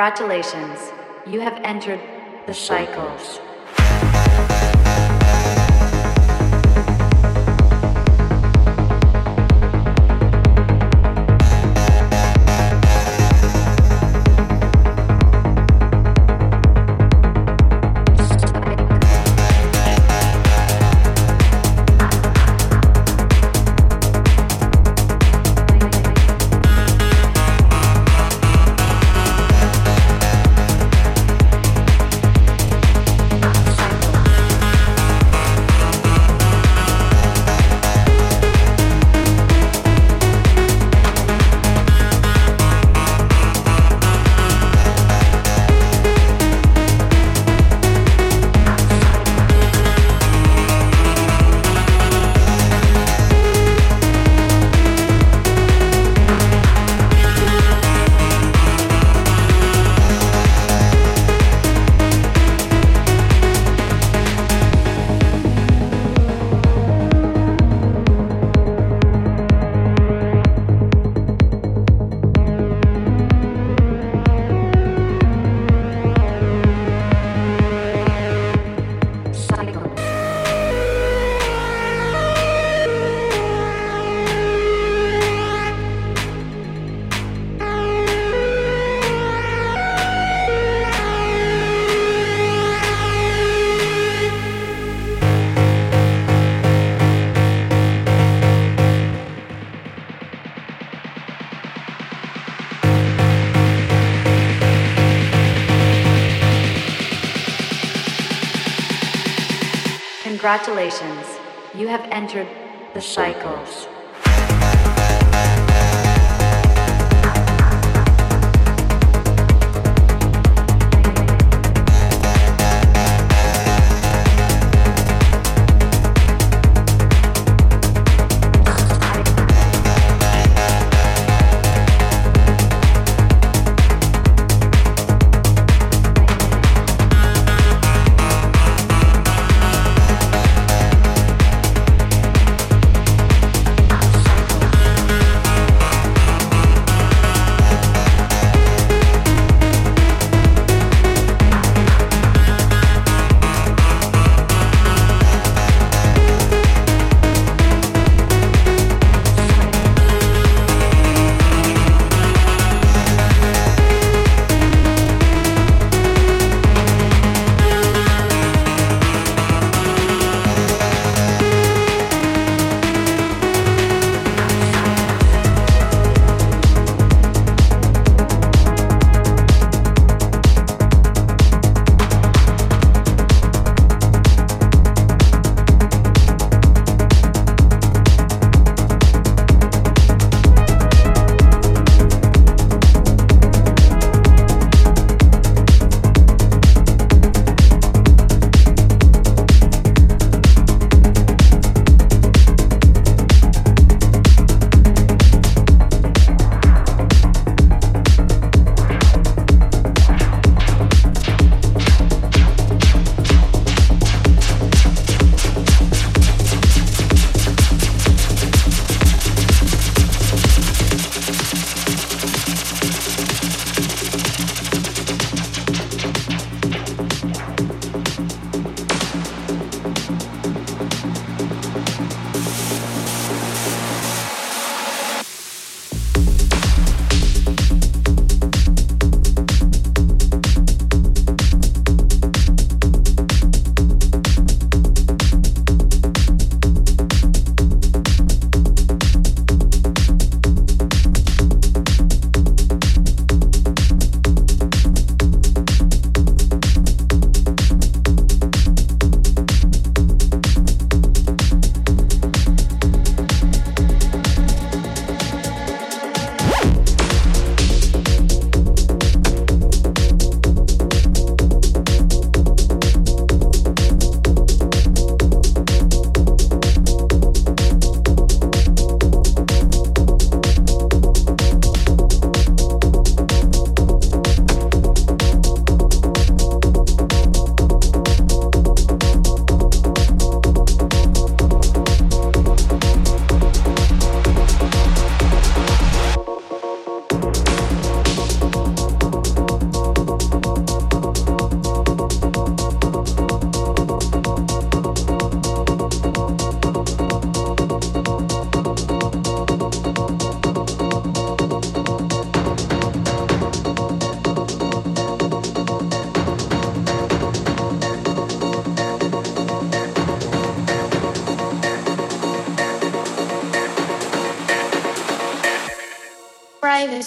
Congratulations, you have entered the cycles. Entered the cycles.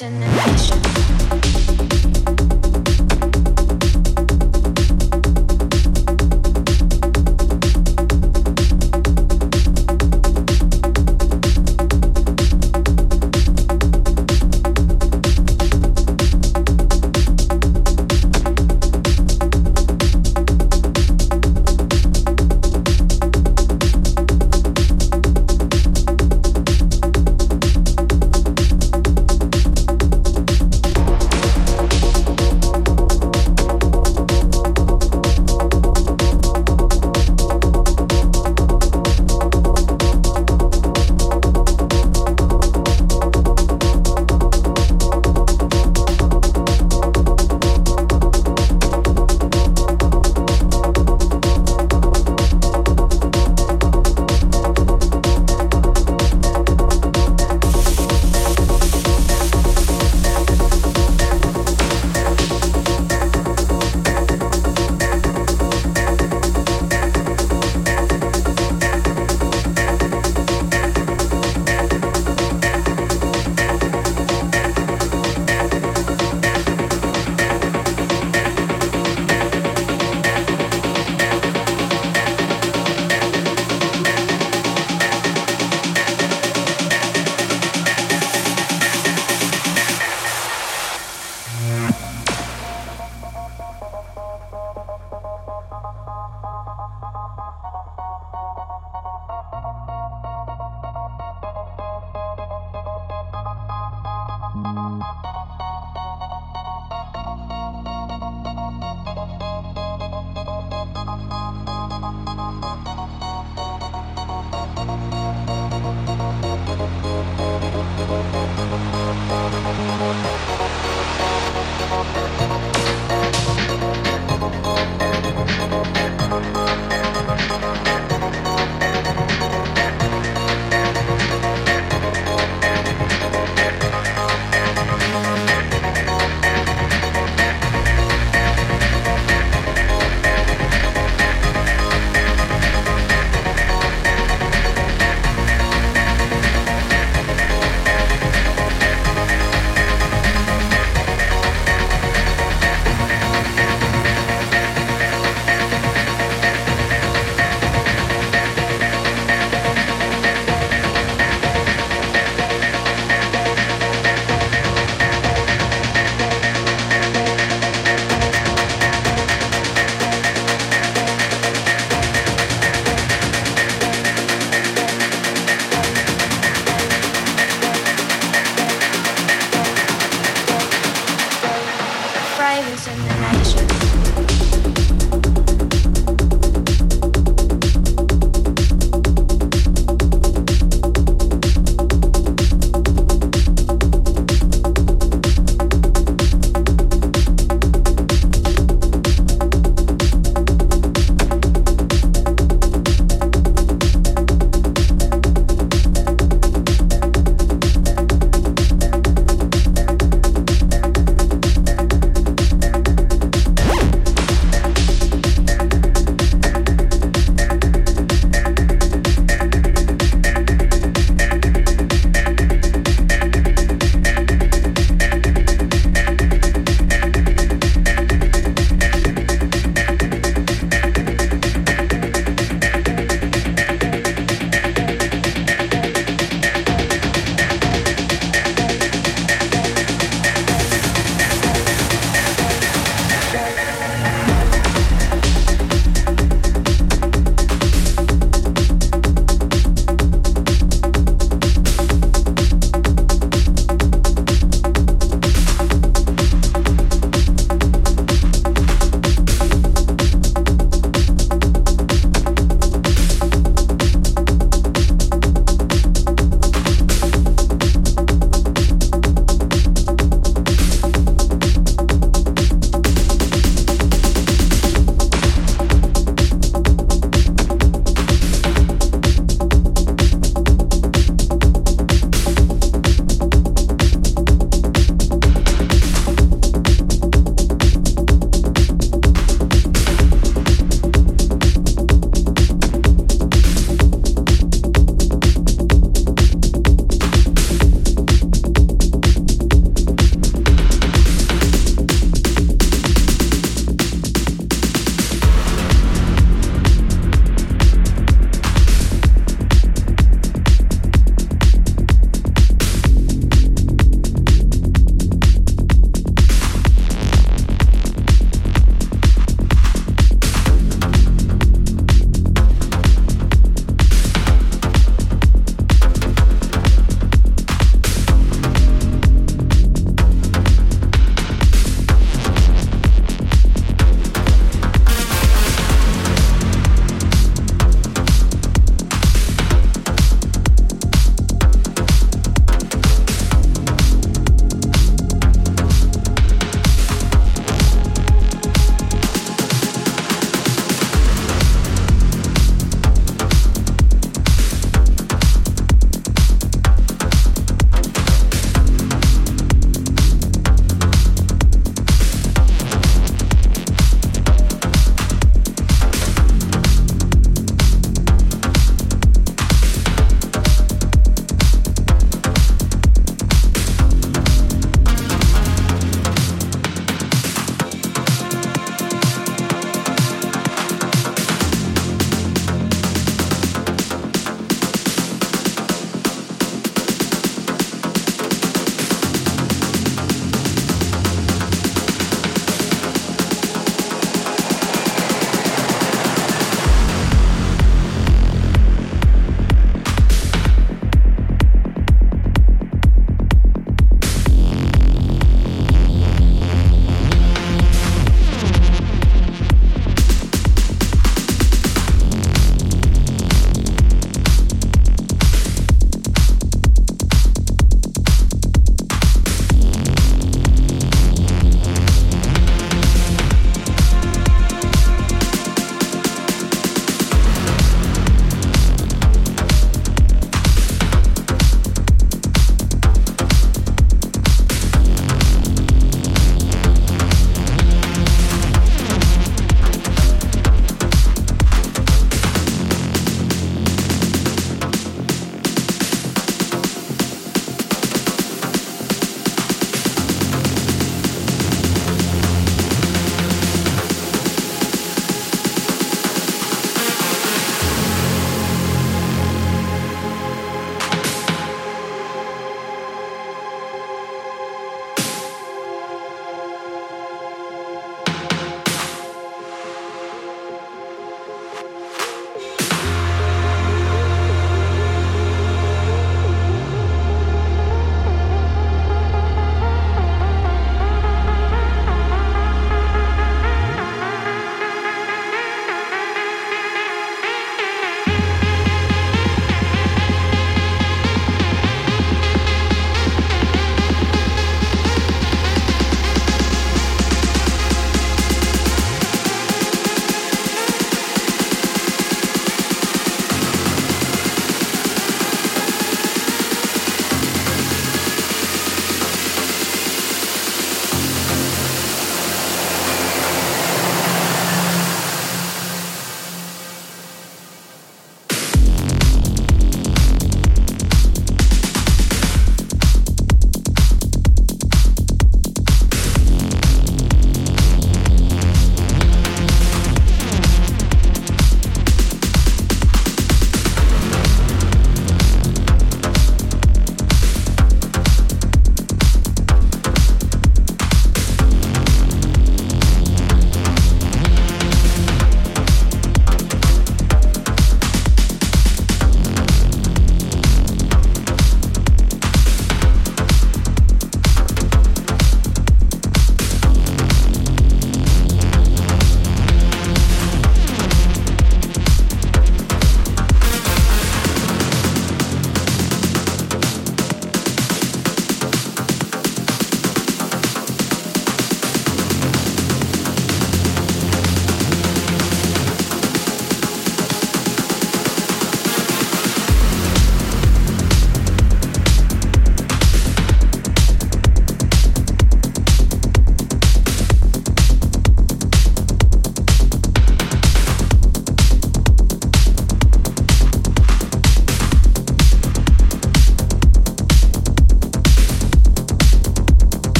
Private